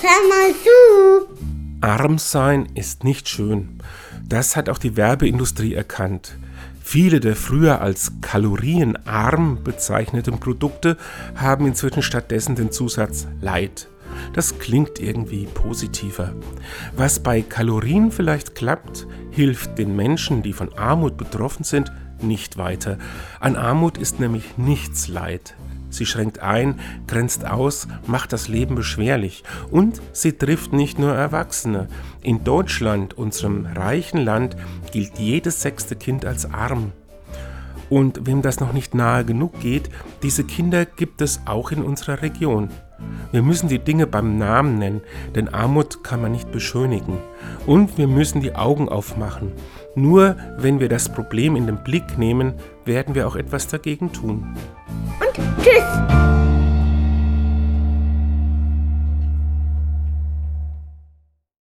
Hör mal zu. Arm sein ist nicht schön. Das hat auch die Werbeindustrie erkannt. Viele der früher als kalorienarm bezeichneten Produkte haben inzwischen stattdessen den Zusatz Leid. Das klingt irgendwie positiver. Was bei Kalorien vielleicht klappt, hilft den Menschen, die von Armut betroffen sind, nicht weiter. An Armut ist nämlich nichts Leid. Sie schränkt ein, grenzt aus, macht das Leben beschwerlich und sie trifft nicht nur Erwachsene. In Deutschland, unserem reichen Land, gilt jedes sechste Kind als arm. Und wem das noch nicht nahe genug geht, diese Kinder gibt es auch in unserer Region. Wir müssen die Dinge beim Namen nennen, denn Armut kann man nicht beschönigen. Und wir müssen die Augen aufmachen. Nur wenn wir das Problem in den Blick nehmen, werden wir auch etwas dagegen tun. Und tschüss.